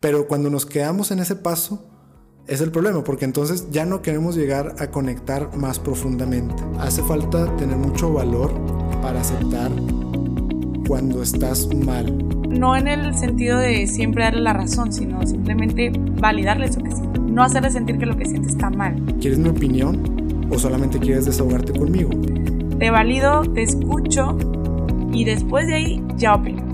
Pero cuando nos quedamos en ese paso, es el problema, porque entonces ya no queremos llegar a conectar más profundamente. Hace falta tener mucho valor para aceptar cuando estás mal. No en el sentido de siempre darle la razón, sino simplemente validarle eso que siente. No hacerle sentir que lo que siente está mal. ¿Quieres mi opinión o solamente quieres desahogarte conmigo? Te valido, te escucho y después de ahí ya opino.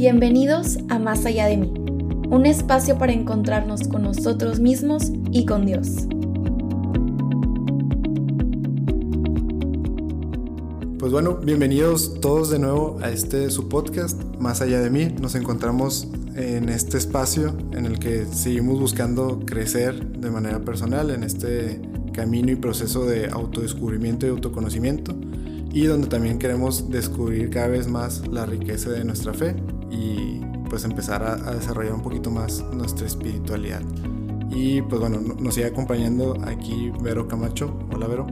Bienvenidos a Más allá de mí, un espacio para encontrarnos con nosotros mismos y con Dios. Pues bueno, bienvenidos todos de nuevo a este su podcast, Más allá de mí. Nos encontramos en este espacio en el que seguimos buscando crecer de manera personal en este camino y proceso de autodescubrimiento y autoconocimiento y donde también queremos descubrir cada vez más la riqueza de nuestra fe y pues empezar a, desarrollar un poquito más nuestra espiritualidad. Y pues bueno, nos sigue acompañando aquí Vero Camacho. Hola Vero.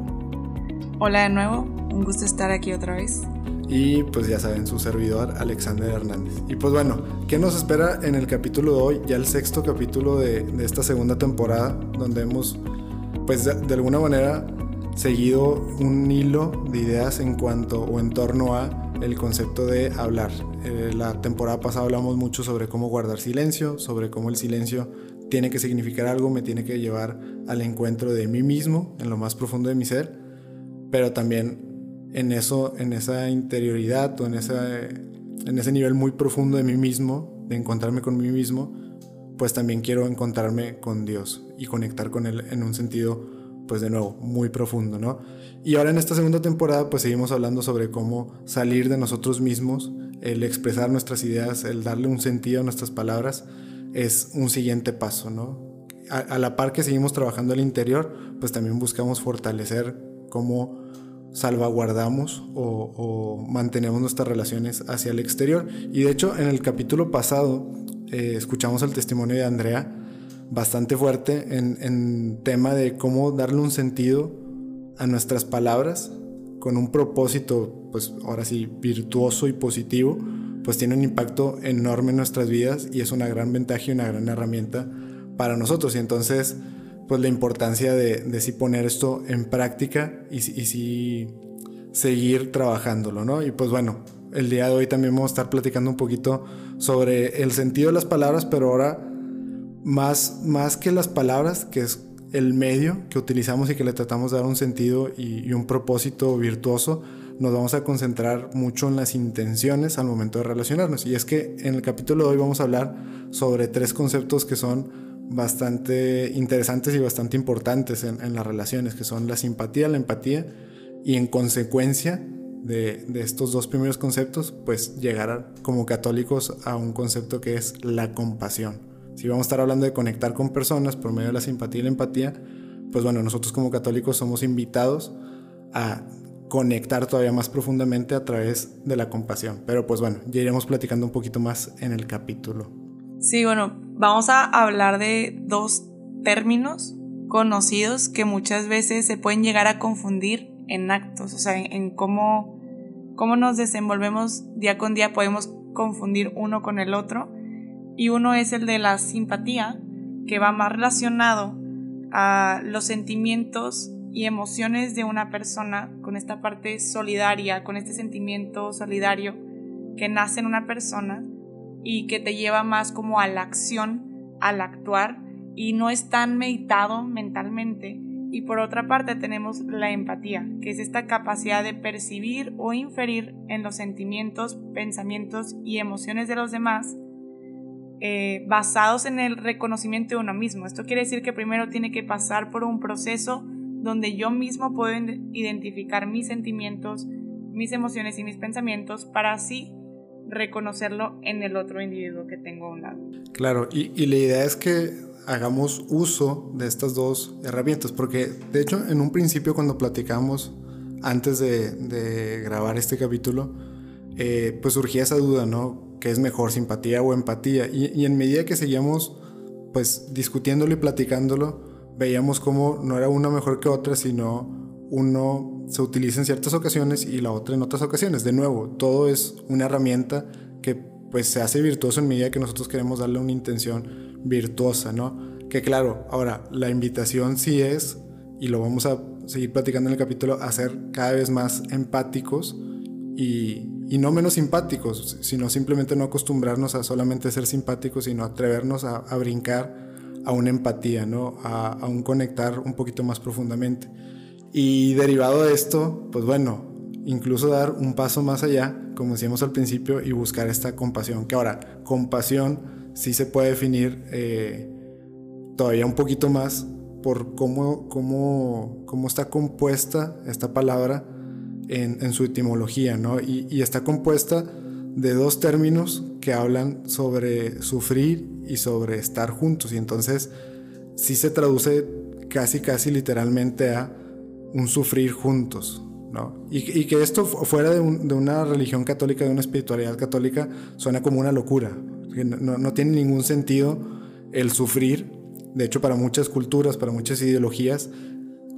Hola de nuevo, un gusto estar aquí otra vez. Y pues ya saben, su servidor Alexander Hernández. Y pues bueno, ¿qué nos espera en el capítulo de hoy? Ya el sexto capítulo de, de esta segunda temporada, donde hemos pues de, de alguna manera seguido un hilo de ideas en cuanto o en torno a el concepto de hablar. Eh, la temporada pasada hablamos mucho sobre cómo guardar silencio, sobre cómo el silencio tiene que significar algo, me tiene que llevar al encuentro de mí mismo, en lo más profundo de mi ser, pero también en eso, en esa interioridad o en, en ese nivel muy profundo de mí mismo, de encontrarme con mí mismo, pues también quiero encontrarme con Dios y conectar con Él en un sentido pues de nuevo, muy profundo, ¿no? Y ahora en esta segunda temporada, pues seguimos hablando sobre cómo salir de nosotros mismos, el expresar nuestras ideas, el darle un sentido a nuestras palabras, es un siguiente paso, ¿no? A, la par que seguimos trabajando al interior, pues también buscamos fortalecer cómo salvaguardamos o, mantenemos nuestras relaciones hacia el exterior. Y de hecho, en el capítulo pasado, eh, escuchamos el testimonio de Andrea, bastante fuerte en, tema de cómo darle un sentido a nuestras palabras con un propósito, pues ahora sí, virtuoso y positivo, pues tiene un impacto enorme en nuestras vidas y es una gran ventaja y una gran herramienta para nosotros. Y entonces, pues la importancia de, de sí poner esto en práctica y, y sí seguir trabajándolo, ¿no? Y pues bueno, el día de hoy también vamos a estar platicando un poquito sobre el sentido de las palabras, pero ahora más, más que las palabras, que es el medio que utilizamos y que le tratamos de dar un sentido y, un propósito virtuoso, nos vamos a concentrar mucho en las intenciones al momento de relacionarnos. Y es que en el capítulo de hoy vamos a hablar sobre tres conceptos que son bastante interesantes y bastante importantes en, las relaciones, que son la simpatía, la empatía y en consecuencia de, estos dos primeros conceptos, pues llegar como católicos a un concepto que es la compasión. Si vamos a estar hablando de conectar con personas por medio de la simpatía y la empatía, pues bueno, nosotros como católicos somos invitados a conectar todavía más profundamente a través de la compasión. Pero pues bueno, ya iremos platicando un poquito más en el capítulo. Sí, bueno, vamos a hablar de dos términos conocidos que muchas veces se pueden llegar a confundir en actos, o sea, en, cómo, cómo nos desenvolvemos día con día, podemos confundir uno con el otro y uno es el de la simpatía, que va más relacionado a los sentimientos y emociones de una persona con esta parte solidaria, con este sentimiento solidario que nace en una persona y que te lleva más como a la acción, al actuar y no es tan meditado mentalmente. Y por otra parte tenemos la empatía, que es esta capacidad de percibir o inferir en los sentimientos, pensamientos y emociones de los demás eh, basados en el reconocimiento de uno mismo. Esto quiere decir que primero tiene que pasar por un proceso donde yo mismo puedo identificar mis sentimientos, mis emociones y mis pensamientos para así reconocerlo en el otro individuo que tengo a un lado. Claro, y, la idea es que hagamos uso de estas dos herramientas, porque de hecho en un principio cuando platicamos antes de, grabar este capítulo, eh, pues surgía esa duda, ¿no? Qué es mejor, simpatía o empatía. Y, en medida que seguíamos pues discutiéndolo y platicándolo, veíamos cómo no era una mejor que otra, sino uno se utiliza en ciertas ocasiones y la otra en otras ocasiones. De nuevo, todo es una herramienta que pues se hace virtuoso en medida que nosotros queremos darle una intención virtuosa, ¿no? Que claro, ahora la invitación sí es, y lo vamos a seguir platicando en el capítulo, a ser cada vez más empáticos y, y no menos simpáticos, sino simplemente no acostumbrarnos a solamente ser simpáticos, sino atrevernos a, a brincar a una empatía, ¿no? A, a, un conectar un poquito más profundamente. Y derivado de esto, pues bueno, incluso dar un paso más allá, como decíamos al principio, y buscar esta compasión, que ahora, compasión sí se puede definir eh, todavía un poquito más por cómo, cómo, cómo está compuesta esta palabra en, su etimología, ¿no? Y, está compuesta de dos términos que hablan sobre sufrir y sobre estar juntos. Y entonces sí se traduce casi, casi literalmente a un sufrir juntos, ¿no? Y, que esto fuera de, un, de, una religión católica, de una espiritualidad católica, suena como una locura. No tiene ningún sentido el sufrir. De hecho, para muchas culturas, para muchas ideologías,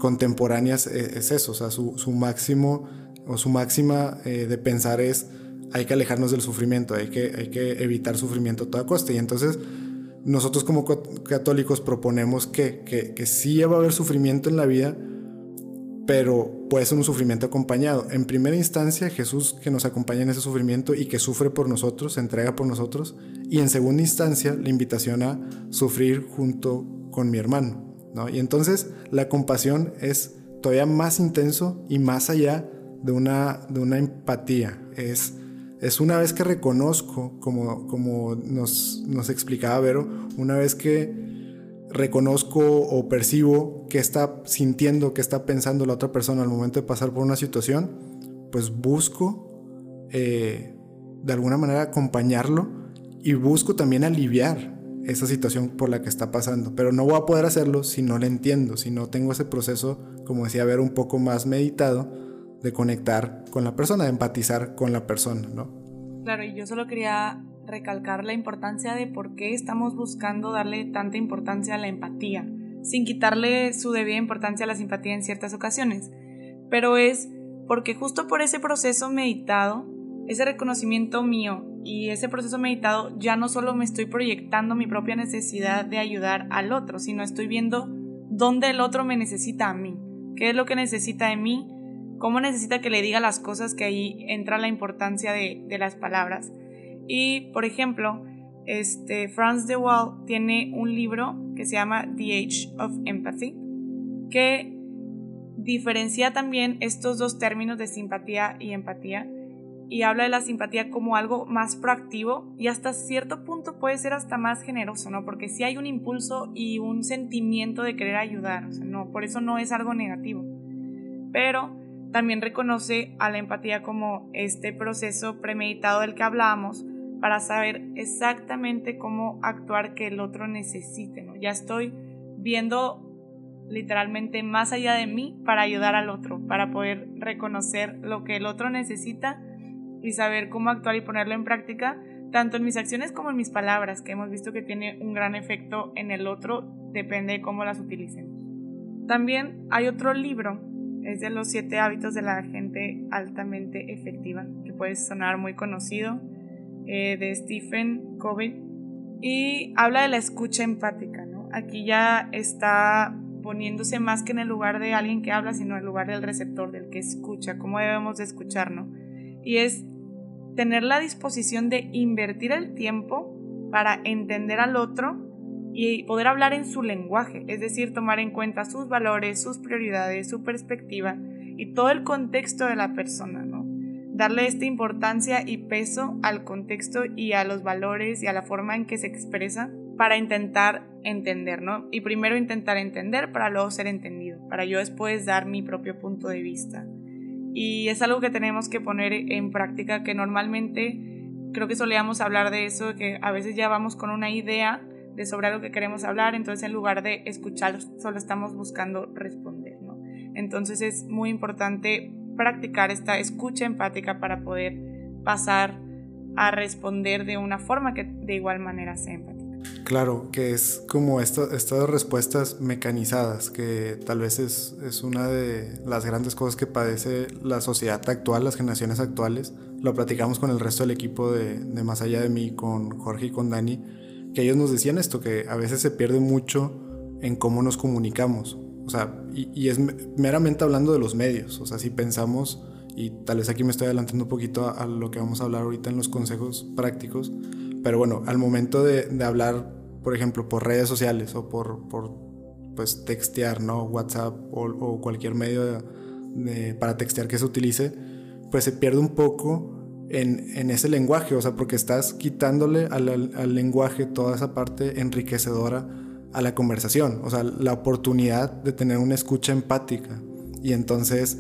contemporáneas es eso, o sea, su, su máximo o su máxima eh, de pensar es hay que alejarnos del sufrimiento, hay que, hay que evitar sufrimiento a toda costa. Y entonces nosotros como católicos proponemos que, que, que sí va a haber sufrimiento en la vida, pero puede ser un sufrimiento acompañado. En primera instancia, Jesús que nos acompaña en ese sufrimiento y que sufre por nosotros, se entrega por nosotros. Y en segunda instancia, la invitación a sufrir junto con mi hermano. Y entonces la compasión es todavía más intenso y más allá de una, de una empatía. Es, es una vez que reconozco, como, como nos, nos explicaba Vero, una vez que reconozco o percibo que está sintiendo, que está pensando la otra persona al momento de pasar por una situación, pues busco eh, de alguna manera acompañarlo y busco también aliviar esa situación por la que está pasando. Pero no voy a poder hacerlo si no le entiendo, si no tengo ese proceso, como decía, ver un poco más meditado de conectar con la persona, de empatizar con la persona, ¿no? Claro, y yo solo quería recalcar la importancia de por qué estamos buscando darle tanta importancia a la empatía, sin quitarle su debida importancia a la simpatía en ciertas ocasiones. Pero es porque justo por ese proceso meditado, ese reconocimiento mío y ese proceso meditado, ya no solo me estoy proyectando mi propia necesidad de ayudar al otro, sino estoy viendo dónde el otro me necesita a mí, qué es lo que necesita de mí, cómo necesita que le diga las cosas, que ahí entra la importancia de, las palabras. Y, por ejemplo, este, Franz de Waal tiene un libro que se llama The Age of Empathy, que diferencia también estos dos términos de simpatía y empatía y habla de la simpatía como algo más proactivo y hasta cierto punto puede ser hasta más generoso, ¿no? Porque si hay un impulso y un sentimiento de querer ayudar, o sea, no, por eso no es algo negativo. Pero también reconoce a la empatía como este proceso premeditado del que hablábamos, para saber exactamente cómo actuar que el otro necesite, ¿no? Ya estoy viendo literalmente más allá de mí para ayudar al otro, para poder reconocer lo que el otro necesita y saber cómo actuar y ponerlo en práctica, tanto en mis acciones como en mis palabras, que hemos visto que tiene un gran efecto en el otro, depende de cómo las utilicemos. También hay otro libro, es de los siete hábitos de la gente altamente efectiva, que puede sonar muy conocido, eh, de Stephen Covey y habla de la escucha empática. ¿no? Aquí ya está poniéndose más que en el lugar de alguien que habla, sino en el lugar del receptor, del que escucha, cómo debemos de escucharnos. Y es tener la disposición de invertir el tiempo para entender al otro y poder hablar en su lenguaje, es decir, tomar en cuenta sus valores, sus prioridades, su perspectiva y todo el contexto de la persona, ¿no? darle esta importancia y peso al contexto y a los valores y a la forma en que se expresa para intentar entender, ¿no? Y primero intentar entender para luego ser entendido, para yo después dar mi propio punto de vista. Y es algo que tenemos que poner en práctica que normalmente creo que solíamos hablar de eso, que a veces ya vamos con una idea de sobre algo que queremos hablar, entonces en lugar de escuchar solo estamos buscando responder, ¿no? Entonces es muy importante practicar esta escucha empática para poder pasar a responder de una forma que de igual manera sea empática. Claro, que es como estas respuestas mecanizadas, que tal vez es, es, una de las grandes cosas que padece la sociedad actual, las generaciones actuales. Lo platicamos con el resto del equipo de, de Más allá de mí, con Jorge y con Dani, que ellos nos decían esto, que a veces se pierde mucho en cómo nos comunicamos. O sea, y, es meramente hablando de los medios. O sea, si pensamos, y tal vez aquí me estoy adelantando un poquito a, lo que vamos a hablar ahorita en los consejos prácticos, pero bueno, al momento de, hablar, por ejemplo, por redes sociales o por, por pues textear, ¿no? WhatsApp o, cualquier medio para textear que se utilice, pues se pierde un poco en, en, ese lenguaje, o sea, porque estás quitándole al, al, lenguaje toda esa parte enriquecedora a la conversación, o sea, la oportunidad de tener una escucha empática. Y entonces,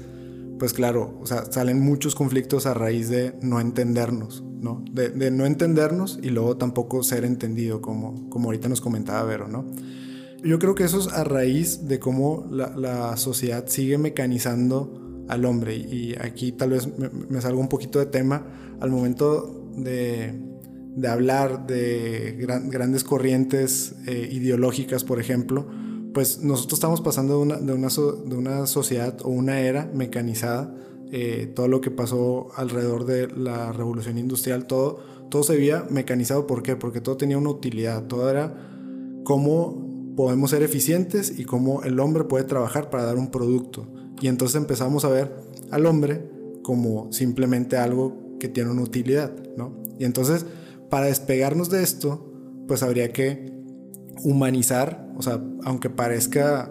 pues claro, o sea, salen muchos conflictos a raíz de no entendernos, ¿no? De, no entendernos y luego tampoco ser entendido, como, como ahorita nos comentaba Vero, ¿no? Yo creo que eso es a raíz de cómo la, sociedad sigue mecanizando al hombre. Y aquí tal vez me, salgo un poquito de tema al momento de, de hablar de grandes corrientes eh, ideológicas, por ejemplo, pues nosotros estamos pasando de una, de una, de una sociedad o una era mecanizada. Eh, todo lo que pasó alrededor de la revolución industrial, todo, todo se veía mecanizado. ¿Por qué? Porque todo tenía una utilidad, todo era cómo podemos ser eficientes y cómo el hombre puede trabajar para dar un producto. Y entonces empezamos a ver al hombre como simplemente algo que tiene una utilidad, ¿no? Y entonces, para despegarnos de esto, pues habría que humanizar, o sea, aunque parezca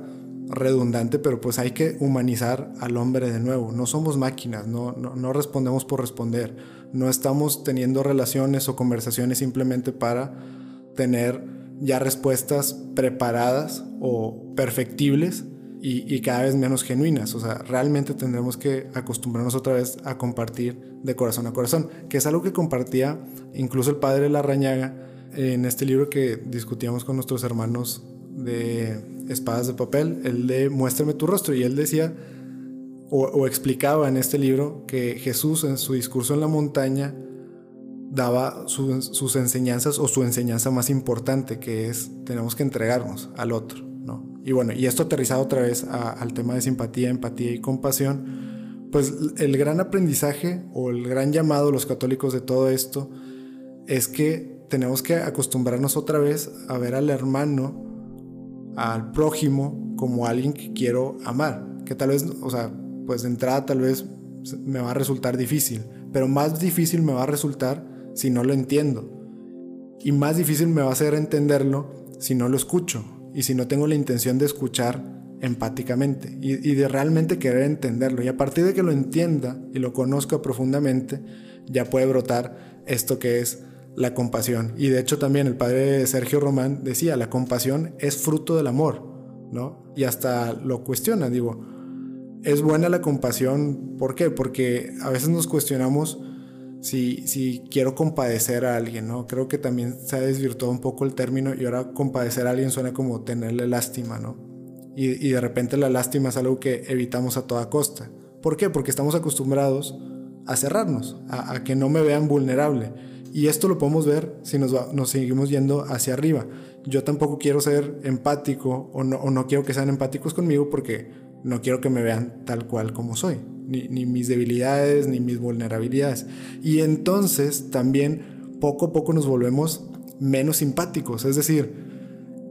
redundante, pero pues hay que humanizar al hombre de nuevo. No somos máquinas, no, no, respondemos por responder. No estamos teniendo relaciones o conversaciones simplemente para tener ya respuestas preparadas o perfectibles, y, cada vez menos genuinas. O sea, realmente tendremos que acostumbrarnos otra vez a compartir de corazón a corazón, que es algo que compartía incluso el padre Larrañaga en este libro que discutíamos con nuestros hermanos de Espadas de Papel, el de Muéstrame tu rostro, y él decía o, explicaba en este libro que Jesús en su discurso en la montaña daba sus enseñanzas o su enseñanza más importante, que es tenemos que entregarnos al otro. Y bueno, y esto aterrizado otra vez al tema de simpatía, empatía y compasión, pues el gran aprendizaje o el gran llamado de los católicos de todo esto es que tenemos que acostumbrarnos otra vez a ver al hermano, al prójimo, como alguien que quiero amar. Que tal vez, o sea, pues de entrada tal vez me va a resultar difícil, pero más difícil me va a resultar si no lo entiendo. Y más difícil me va a hacer entenderlo si no lo escucho y si no tengo la intención de escuchar empáticamente y, de realmente querer entenderlo. Y a partir de que lo entienda y lo conozca profundamente, ya puede brotar esto que es la compasión. Y de hecho también el padre Sergio Román decía, la compasión es fruto del amor, ¿no? Y hasta lo cuestiona, digo, es buena la compasión, ¿por qué? Porque a veces nos cuestionamos si, si quiero compadecer a alguien, ¿no? Creo que también se ha desvirtuado un poco el término y ahora compadecer a alguien suena como tenerle lástima, ¿no? Y, y de repente la lástima es algo que evitamos a toda costa. ¿Por qué? Porque estamos acostumbrados a cerrarnos, a, que no me vean vulnerable. Y esto lo podemos ver si nos, seguimos yendo hacia arriba. Yo tampoco quiero ser empático o no, quiero que sean empáticos conmigo porque no quiero que me vean tal cual como soy ni, mis debilidades, ni mis vulnerabilidades. Y entonces también poco a poco nos volvemos menos simpáticos, es decir,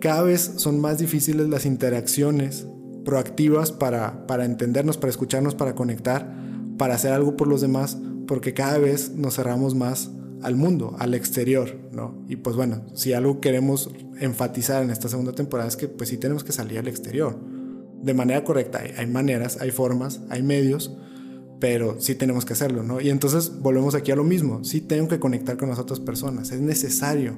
cada vez son más difíciles las interacciones proactivas para entendernos, para escucharnos, para conectar, para hacer algo por los demás, porque cada vez nos cerramos más al mundo, al exterior, ¿no? Y pues bueno, si algo queremos enfatizar en esta segunda temporada es que pues sí tenemos que salir al exterior, de manera correcta. Hay, maneras, hay formas, hay medios, pero sí tenemos que hacerlo, ¿no? Y entonces volvemos aquí a lo mismo, sí tengo que conectar con las otras personas, es necesario,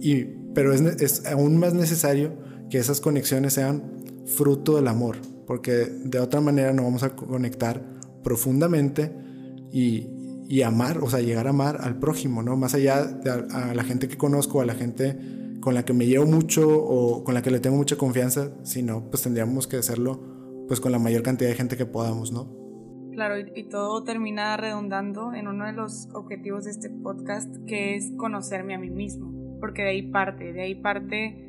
y, pero es, es aún más necesario que esas conexiones sean fruto del amor, porque de otra manera no vamos a conectar profundamente y, y amar, o sea, llegar a amar al prójimo, ¿no? Más allá de a, la gente que conozco, a la gente con la que me llevo mucho o con la que le tengo mucha confianza, sino pues tendríamos que hacerlo pues con la mayor cantidad de gente que podamos, ¿no? Claro, y, todo termina redundando en uno de los objetivos de este podcast, que es conocerme a mí mismo. porque de ahí parte, de ahí parte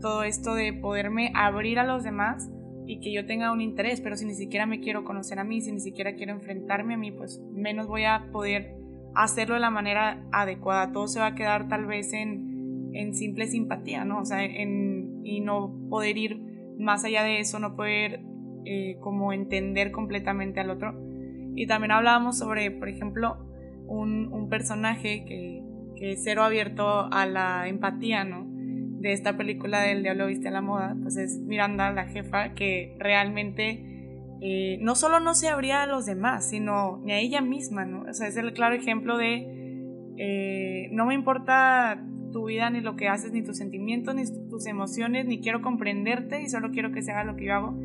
todo esto de poderme abrir a los demás y que yo tenga un interés, pero si ni siquiera me quiero conocer a mí, si ni siquiera quiero enfrentarme a mí, pues menos voy a poder hacerlo de la manera adecuada. Todo se va a quedar tal vez en, en simple simpatía, ¿no? O sea, en, y no poder ir más allá de eso, no poder eh, como entender completamente al otro. Y también hablábamos sobre, por ejemplo, un, un personaje que, que es cero abierto a la empatía, ¿no? De esta película del Diablo Viste a la Moda, pues es Miranda, la jefa, que realmente eh, no solo no se abría a los demás, sino ni a ella misma, ¿no? O sea, es el claro ejemplo de eh, no me importa tu vida, ni lo que haces, ni tus sentimientos, ni tus emociones, ni quiero comprenderte y solo quiero que se haga lo que yo hago.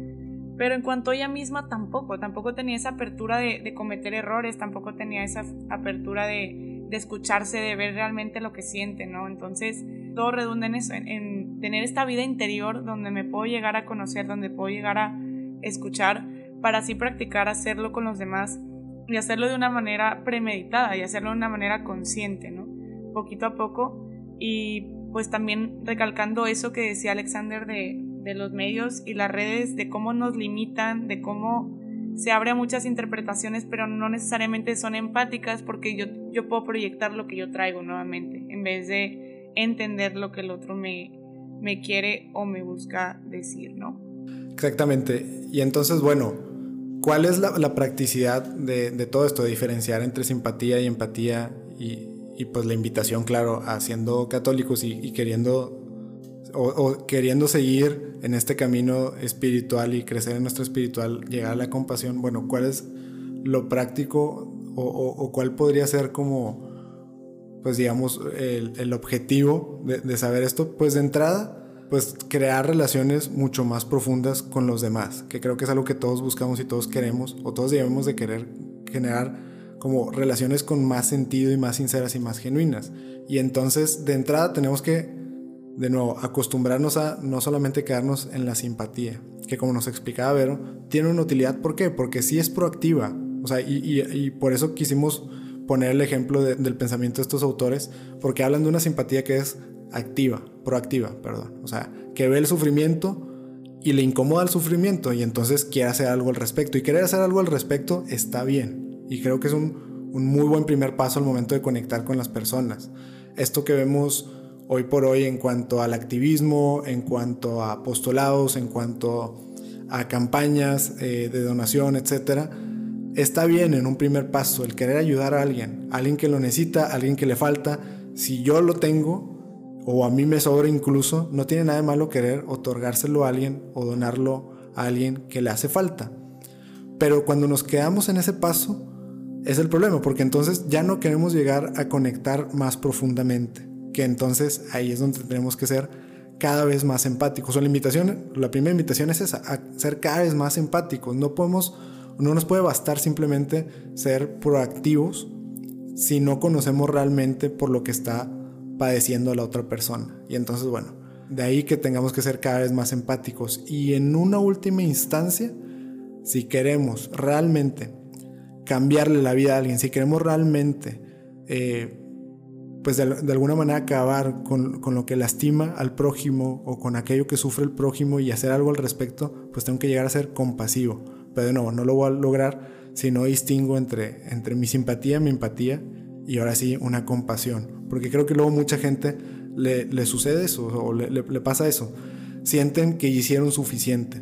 Pero en cuanto a ella misma tampoco, tampoco tenía esa apertura de, de cometer errores, tampoco tenía esa apertura de, de escucharse, de ver realmente lo que siente, ¿no? Entonces, todo redunda en eso, en, tener esta vida interior donde me puedo llegar a conocer, donde puedo llegar a escuchar, para así practicar hacerlo con los demás y hacerlo de una manera premeditada y hacerlo de una manera consciente, ¿no? Poquito a poco y pues también recalcando eso que decía Alexander de, de los medios y las redes, de cómo nos limitan, de cómo se abre a muchas interpretaciones, pero no necesariamente son empáticas porque yo, yo puedo proyectar lo que yo traigo nuevamente, en vez de entender lo que el otro me, me quiere o me busca decir, ¿no? Exactamente. Y entonces, bueno, ¿cuál es la, practicidad de, todo esto, de diferenciar entre simpatía y empatía y, pues la invitación, claro, a siendo católicos y, queriendo o, queriendo seguir en este camino espiritual y crecer en nuestro espiritual, llegar a la compasión, bueno, ¿cuál es lo práctico o, o cuál podría ser como pues digamos, el, objetivo de, saber esto, pues de entrada, pues crear relaciones mucho más profundas con los demás, que creo que es algo que todos buscamos y todos queremos, o todos debemos de querer generar como relaciones con más sentido y más sinceras y más genuinas. Y entonces, de entrada, tenemos que, de nuevo, acostumbrarnos a no solamente quedarnos en la simpatía, que como nos explicaba Vero, tiene una utilidad, ¿por qué? Porque sí es proactiva, o sea, y, y por eso quisimos poner el ejemplo del pensamiento de estos autores, porque hablan de una simpatía que es activa, proactiva, perdón. O sea, que ve el sufrimiento y le incomoda el sufrimiento y entonces quiere hacer algo al respecto. Y querer hacer algo al respecto está bien. Y creo que es un, muy buen primer paso al momento de conectar con las personas. Esto que vemos hoy por hoy en cuanto al activismo, en cuanto a apostolados, en cuanto a campañas eh, de donación, etcétera, Está bien en un primer paso el querer ayudar a alguien, alguien que lo necesita, alguien que le falta. Si yo lo tengo, o a mí me sobra incluso, no tiene nada de malo querer otorgárselo a alguien o donarlo a alguien que le hace falta. Pero cuando nos quedamos en ese paso, es el problema, porque entonces ya no queremos llegar a conectar más profundamente, que entonces ahí es donde tenemos que ser cada vez más empáticos. O la invitación, la primera invitación es esa, a ser cada vez más empáticos. No podemos no nos puede bastar simplemente ser proactivos si no conocemos realmente por lo que está padeciendo la otra persona. Y entonces, bueno, de ahí que tengamos que ser cada vez más empáticos. Y en una última instancia, si queremos realmente cambiarle la vida a alguien, si queremos realmente, eh, pues de, alguna manera acabar con, con, lo que lastima al prójimo o con aquello que sufre el prójimo y hacer algo al respecto, pues tengo que llegar a ser compasivo pero de nuevo, no lo voy a lograr si no distingo entre, entre mi simpatía, mi empatía y ahora sí una compasión. Porque creo que luego mucha gente le, le sucede eso o le, pasa eso. Sienten que hicieron suficiente.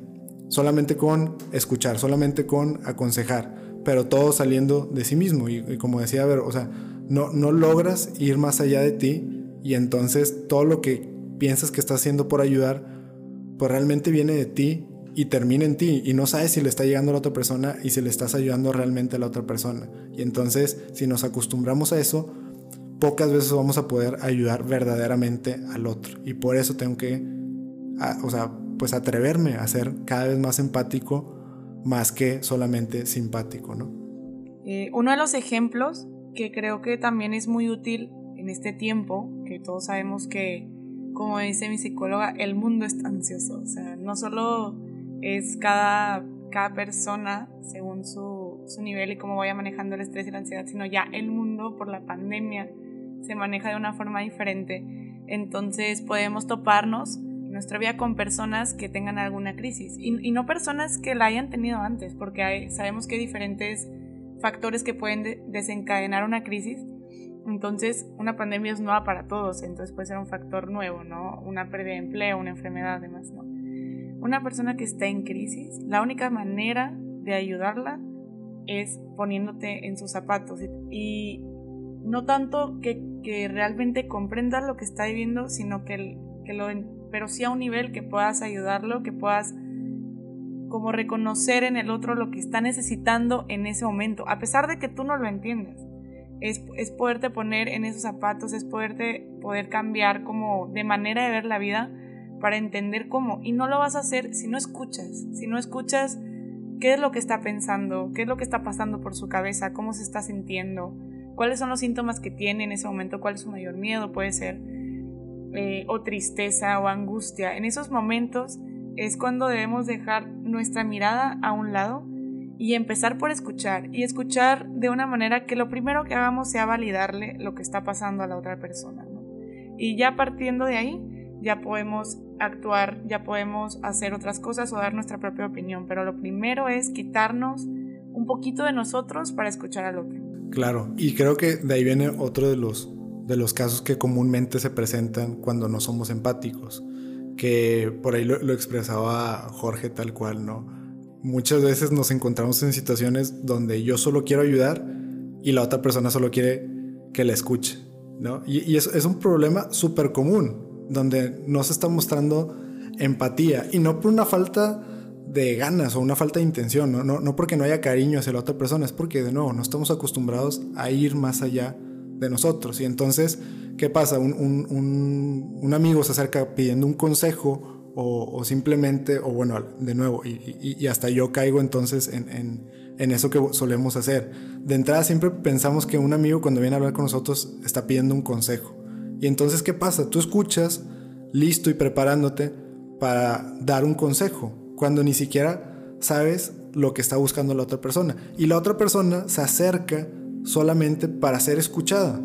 Solamente con escuchar, solamente con aconsejar, pero todo saliendo de sí mismo. Y, como decía, a ver, o sea, no, no logras ir más allá de ti y entonces todo lo que piensas que estás haciendo por ayudar, pues realmente viene de ti y termina en ti y no sabes si le está llegando a la otra persona y si le estás ayudando realmente a la otra persona. Y entonces, si nos acostumbramos a eso, pocas veces vamos a poder ayudar verdaderamente al otro. Y por eso tengo que, o sea, pues atreverme a ser cada vez más empático más que solamente simpático, ¿no? Eh, uno de los ejemplos que creo que también es muy útil en este tiempo, que todos sabemos que, como dice mi psicóloga, el mundo está ansioso. O sea, no solo es cada, cada persona según su, su nivel y cómo vaya manejando el estrés y la ansiedad, sino ya el mundo por la pandemia se maneja de una forma diferente. Entonces podemos toparnos nuestra vida con personas que tengan alguna crisis y, no personas que la hayan tenido antes, porque sabemos que hay diferentes factores que pueden desencadenar una crisis. Entonces, una pandemia es nueva para todos, entonces puede ser un factor nuevo, ¿no? Una pérdida de empleo, una enfermedad, además, ¿no? Una persona que está en crisis, la única manera de ayudarla es poniéndote en sus zapatos y, no tanto que, que, realmente comprendas lo que está viviendo, sino que, que lo, pero sí a un nivel que puedas ayudarlo, que puedas como reconocer en el otro lo que está necesitando en ese momento, a pesar de que tú no lo entiendas. Es, es poderte poner en esos zapatos, es poderte poder cambiar como de manera de ver la vida para entender cómo. Y no lo vas a hacer si no escuchas, si no escuchas qué es lo que está pensando, qué es lo que está pasando por su cabeza, cómo se está sintiendo, cuáles son los síntomas que tiene en ese momento, cuál es su mayor miedo, puede ser, eh, o tristeza o angustia. En esos momentos es cuando debemos dejar nuestra mirada a un lado y empezar por escuchar y escuchar de una manera que lo primero que hagamos sea validarle lo que está pasando a la otra persona. Y ya partiendo de ahí, ya podemos actuar, ya podemos hacer otras cosas o dar nuestra propia opinión, pero lo primero es quitarnos un poquito de nosotros para escuchar al otro. Claro, y creo que de ahí viene otro de los, de los casos que comúnmente se presentan cuando no somos empáticos, que por ahí lo, expresaba Jorge tal cual, ¿no? Muchas veces nos encontramos en situaciones donde yo solo quiero ayudar y la otra persona solo quiere que la escuche, ¿no? Y, y es, es un problema súper común, donde no se está mostrando empatía y no por una falta de ganas o una falta de intención, ¿no? No, porque no haya cariño hacia la otra persona, es porque de nuevo no estamos acostumbrados a ir más allá de nosotros. Y entonces, ¿qué pasa? Un, amigo se acerca pidiendo un consejo o, simplemente, o bueno, de nuevo, y, hasta yo caigo entonces en, en, eso que solemos hacer. De entrada siempre pensamos que un amigo cuando viene a hablar con nosotros está pidiendo un consejo. Y entonces, ¿qué pasa? Tú escuchas, listo y preparándote para dar un consejo, cuando ni siquiera sabes lo que está buscando la otra persona. Y la otra persona se acerca solamente para ser escuchada.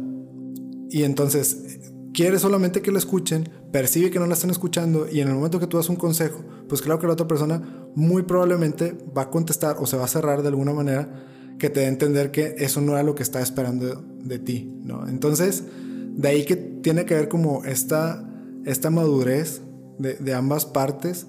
Y entonces quiere solamente que la escuchen, percibe que no la están escuchando y en el momento que tú das un consejo, pues claro que la otra persona muy probablemente va a contestar o se va a cerrar de alguna manera que te dé a entender que eso no era lo que está esperando de, ti, ¿no? Entonces, de ahí que tiene que ver como esta, esta madurez de, ambas partes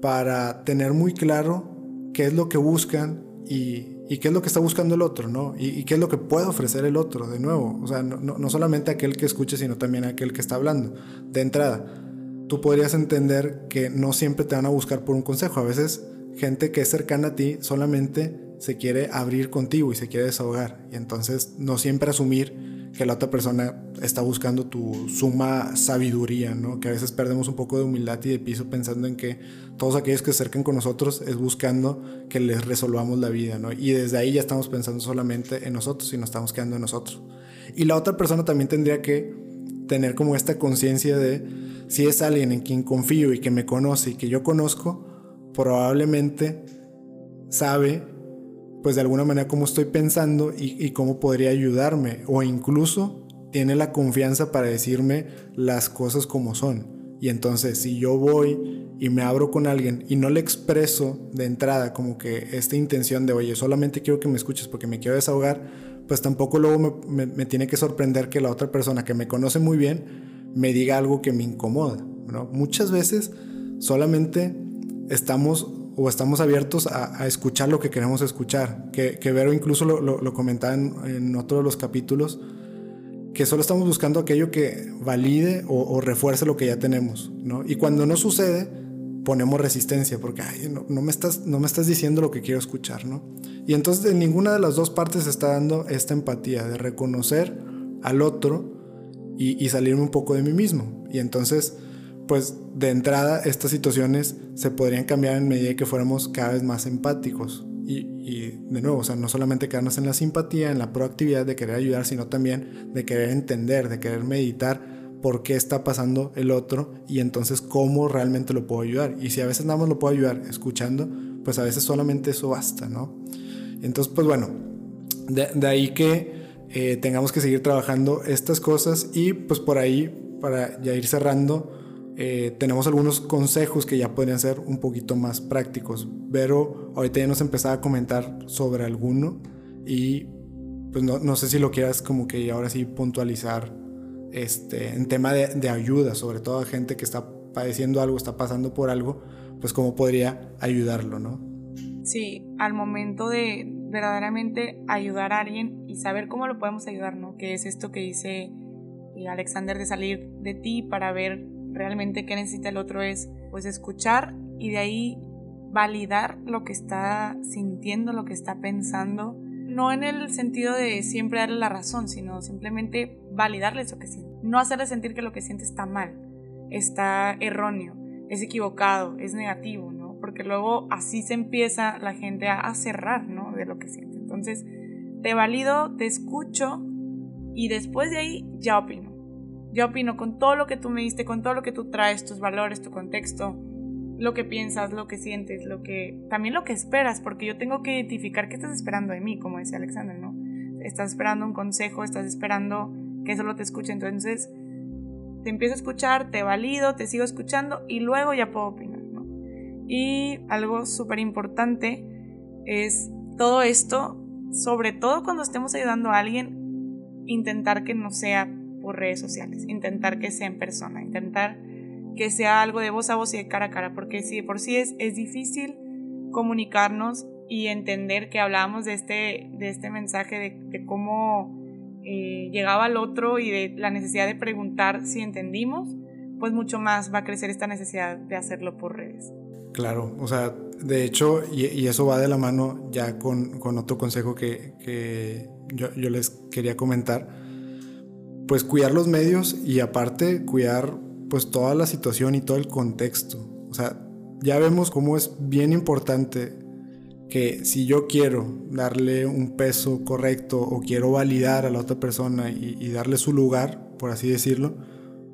para tener muy claro qué es lo que buscan y, qué es lo que está buscando el otro, ¿no? Y, qué es lo que puede ofrecer el otro, de nuevo. O sea, no, no, solamente aquel que escuche, sino también aquel que está hablando. De entrada, tú podrías entender que no siempre te van a buscar por un consejo. A veces, gente que es cercana a ti solamente se quiere abrir contigo y se quiere desahogar. Y entonces, no siempre asumir que la otra persona está buscando tu suma sabiduría, ¿no? Que a veces perdemos un poco de humildad y de piso pensando en que todos aquellos que se acercan con nosotros es buscando que les resolvamos la vida, ¿no? Y desde ahí ya estamos pensando solamente en nosotros y nos estamos quedando en nosotros. Y la otra persona también tendría que tener como esta conciencia de si es alguien en quien confío y que me conoce y que yo conozco, probablemente sabe pues de alguna manera cómo estoy pensando y, cómo podría ayudarme o incluso tiene la confianza para decirme las cosas como son. Y entonces si yo voy y me abro con alguien y no le expreso de entrada como que esta intención de, oye, solamente quiero que me escuches porque me quiero desahogar, pues tampoco luego me, me, tiene que sorprender que la otra persona que me conoce muy bien me diga algo que me incomoda. ¿no? Muchas veces solamente estamos o estamos abiertos a, escuchar lo que queremos escuchar. Que, que Vero incluso lo, lo, comentaba en, otro de los capítulos, que solo estamos buscando aquello que valide o, refuerce lo que ya tenemos, ¿no? Y cuando no sucede, ponemos resistencia, porque no, me estás, no me estás diciendo lo que quiero escuchar, ¿no? Y entonces en ninguna de las dos partes está dando esta empatía de reconocer al otro y, y salirme un poco de mí mismo. Y entonces pues de entrada estas situaciones se podrían cambiar en medida que fuéramos cada vez más empáticos. Y, de nuevo, o sea, no solamente quedarnos en la simpatía, en la proactividad de querer ayudar, sino también de querer entender, de querer meditar por qué está pasando el otro y entonces cómo realmente lo puedo ayudar. Y si a veces nada más lo puedo ayudar escuchando, pues a veces solamente eso basta, ¿no? Entonces, pues bueno, de, ahí que eh, tengamos que seguir trabajando estas cosas y pues por ahí para ya ir cerrando, eh, tenemos algunos consejos que ya podrían ser un poquito más prácticos. Pero ahorita ya nos empezaba a comentar sobre alguno y pues no, no sé si lo quieras como que ahora sí puntualizar este, en tema de, de ayuda, sobre todo a gente que está padeciendo algo, está pasando por algo, pues cómo podría ayudarlo, ¿no? Sí, al momento de verdaderamente ayudar a alguien y saber cómo lo podemos ayudar, ¿no? Que es esto que dice Alexander de salir de ti para ver realmente qué necesita el otro es pues escuchar y de ahí validar lo que está sintiendo, lo que está pensando, no en el sentido de siempre darle la razón, sino simplemente validarle eso que siente. No hacerle sentir que lo que siente está mal, está erróneo, es equivocado, es negativo, ¿no? Porque luego así se empieza la gente a, cerrar, ¿no? De lo que siente. Entonces, te valido, te escucho y después de ahí ya opino. Ya opino con todo lo que tú me diste, con todo lo que tú traes, tus valores, tu contexto, lo que piensas, lo que sientes, lo que también lo que esperas, porque yo tengo que identificar qué estás esperando de mí, como decía Alexander, ¿no? Estás esperando un consejo, estás esperando que solo te escuche, entonces te empiezo a escuchar, te valido, te sigo escuchando y luego ya puedo opinar. Y algo súper importante es todo esto, sobre todo cuando estemos ayudando a alguien, intentar que no sea por redes sociales, intentar que sea en persona, intentar que sea algo de voz a voz y de cara a cara, porque si por sí es, es difícil comunicarnos y entender que hablábamos de este, de este mensaje, de, cómo eh, llegaba al otro y de la necesidad de preguntar si entendimos, pues mucho más va a crecer esta necesidad de hacerlo por redes. Claro, o sea, de hecho, y, eso va de la mano ya con, con otro consejo que, que yo, yo, les quería comentar, pues cuidar los medios y aparte cuidar pues toda la situación y todo el contexto. O sea, ya vemos cómo es bien importante que si yo quiero darle un peso correcto o quiero validar a la otra persona y, darle su lugar, por así decirlo,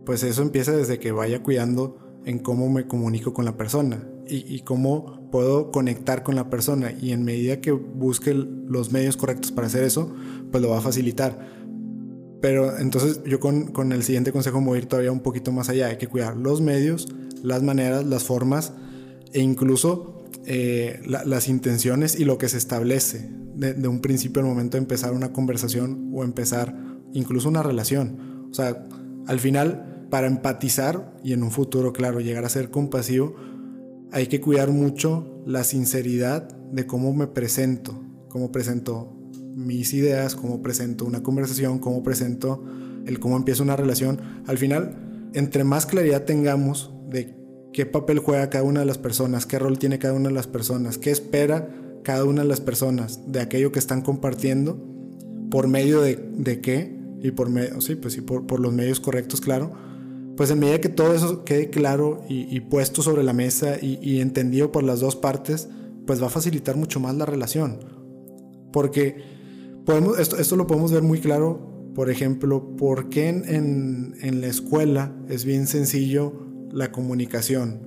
pues eso empieza desde que vaya cuidando en cómo me comunico con la persona y, y, cómo puedo conectar con la persona y en medida que busque los medios correctos para hacer eso, pues lo va a facilitar. Pero entonces yo con, con, el siguiente consejo me voy a ir todavía un poquito más allá. Hay que cuidar los medios, las maneras, las formas e incluso eh, las intenciones y lo que se establece de, de, un principio al momento de empezar una conversación o empezar incluso una relación. O sea, al final, para empatizar y en un futuro, claro, llegar a ser compasivo, hay que cuidar mucho la sinceridad de cómo me presento, cómo presento mis ideas, cómo presento una conversación, cómo presento el cómo empieza una relación. Al final, entre más claridad tengamos de qué papel juega cada una de las personas, qué rol tiene cada una de las personas, qué espera cada una de las personas de aquello que están compartiendo, por medio de, de qué, y por medio, sí, pues sí, por, por, los medios correctos, claro. Pues en medida que todo eso quede claro y, puesto sobre la mesa y, y entendido por las dos partes, pues va a facilitar mucho más la relación. Porque Podemos, esto, esto lo podemos ver muy claro, por ejemplo, por qué en, en, la escuela es bien sencillo la comunicación,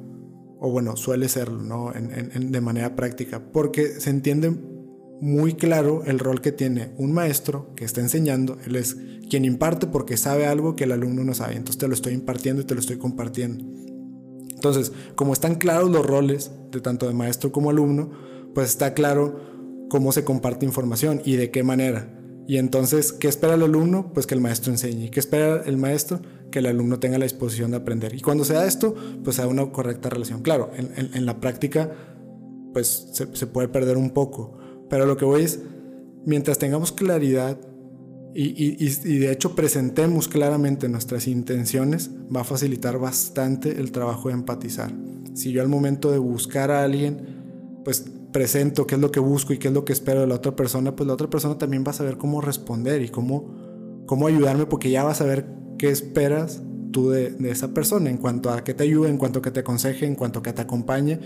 o bueno, suele serlo, ¿no? En, de manera práctica, porque se entiende muy claro el rol que tiene un maestro que está enseñando, él es quien imparte porque sabe algo que el alumno no sabe, entonces te lo estoy impartiendo y te lo estoy compartiendo. Entonces, como están claros los roles de tanto de maestro como alumno, pues está claro cómo se comparte información y de qué manera. Y entonces, ¿qué espera el alumno? Pues que el maestro enseñe. ¿Qué espera el maestro? Que el alumno tenga la disposición de aprender. Y cuando se da esto, pues hay una correcta relación. Claro, en, la práctica, pues se, puede perder un poco. Pero lo que voy es, mientras tengamos claridad y, y, de hecho presentemos claramente nuestras intenciones, va a facilitar bastante el trabajo de empatizar. Si yo al momento de buscar a alguien, pues presento, qué es lo que busco y qué es lo que espero de la otra persona, pues la otra persona también va a saber cómo responder y cómo, cómo ayudarme porque ya va a saber qué esperas tú de, esa persona en cuanto a que te ayude, en cuanto a que te aconseje, en cuanto a que te acompañe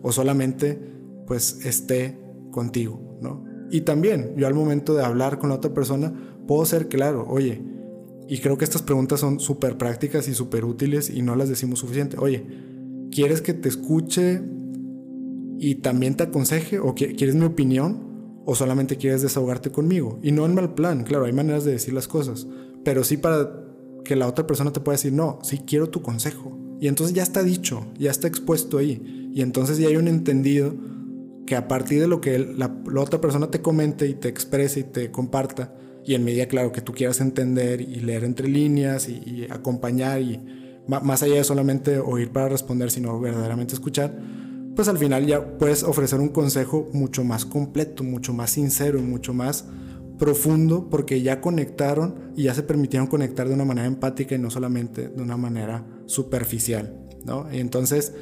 o solamente pues esté contigo, ¿no? Y también yo al momento de hablar con la otra persona puedo ser claro, oye, y creo que estas preguntas son súper prácticas y súper útiles y no las decimos suficiente, oye, ¿quieres que te escuche y también te aconseje o quieres mi opinión o solamente quieres desahogarte conmigo. Y no en mal plan, claro, hay maneras de decir las cosas, pero sí para que la otra persona te pueda decir, no, sí quiero tu consejo. Y entonces ya está dicho, ya está expuesto ahí. Y entonces ya hay un entendido que a partir de lo que la, otra persona te comente y te exprese y te comparta, y en medida, claro, que tú quieras entender y leer entre líneas y, acompañar y más allá de solamente oír para responder, sino verdaderamente escuchar, pues al final ya puedes ofrecer un consejo mucho más completo, mucho más sincero y mucho más profundo porque ya conectaron y ya se permitieron conectar de una manera empática y no solamente de una manera superficial, ¿no? Y entonces,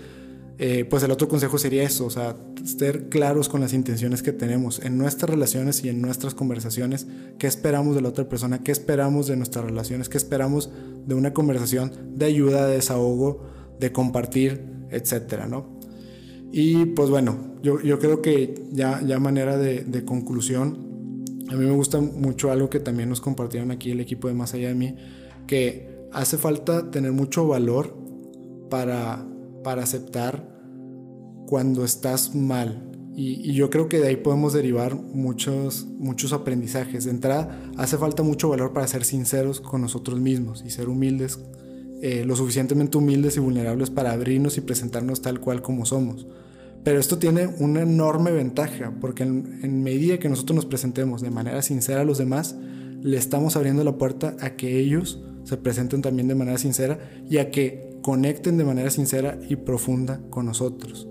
eh, pues el otro consejo sería eso, o sea, ser claros con las intenciones que tenemos en nuestras relaciones y en nuestras conversaciones, qué esperamos de la otra persona, qué esperamos de nuestras relaciones, qué esperamos de una conversación de ayuda, de desahogo, de compartir, etcétera, ¿no? Y pues bueno, yo, yo creo que ya, ya manera de, de conclusión, a mí me gusta mucho algo que también nos compartieron aquí el equipo de Más Allá de mí, que hace falta tener mucho valor para, para aceptar cuando estás mal. Y, yo creo que de ahí podemos derivar muchos, muchos aprendizajes. De entrada, hace falta mucho valor para ser sinceros con nosotros mismos y ser humildes, eh, lo suficientemente humildes y vulnerables para abrirnos y presentarnos tal cual como somos. Pero esto tiene una enorme ventaja, porque en, medida que nosotros nos presentemos de manera sincera a los demás, le estamos abriendo la puerta a que ellos se presenten también de manera sincera y a que conecten de manera sincera y profunda con nosotros.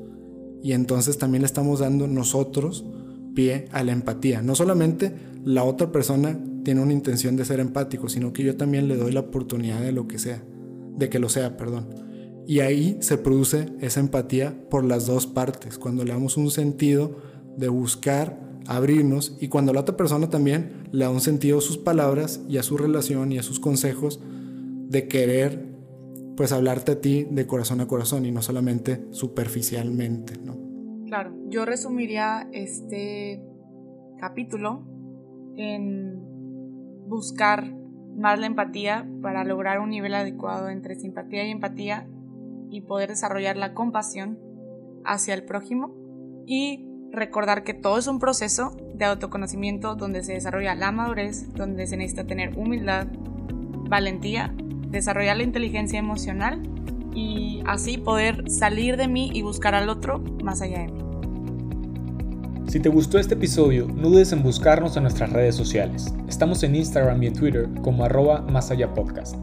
Y entonces también le estamos dando nosotros pie a la empatía. No solamente la otra persona tiene una intención de ser empático, sino que yo también le doy la oportunidad de lo que sea, de que lo sea, perdón. Y ahí se produce esa empatía por las dos partes, cuando le damos un sentido de buscar abrirnos y cuando la otra persona también le da un sentido a sus palabras y a su relación y a sus consejos de querer pues hablarte a ti de corazón a corazón y no solamente superficialmente, ¿no? Claro, yo resumiría este capítulo en buscar más la empatía para lograr un nivel adecuado entre simpatía y empatía y poder desarrollar la compasión hacia el prójimo y recordar que todo es un proceso de autoconocimiento donde se desarrolla la madurez, donde se necesita tener humildad, valentía, desarrollar la inteligencia emocional y así poder salir de mí y buscar al otro más allá de mí. Si te gustó este episodio, no dudes en buscarnos en nuestras redes sociales. Estamos en Instagram y en Twitter como arroba más allá podcast.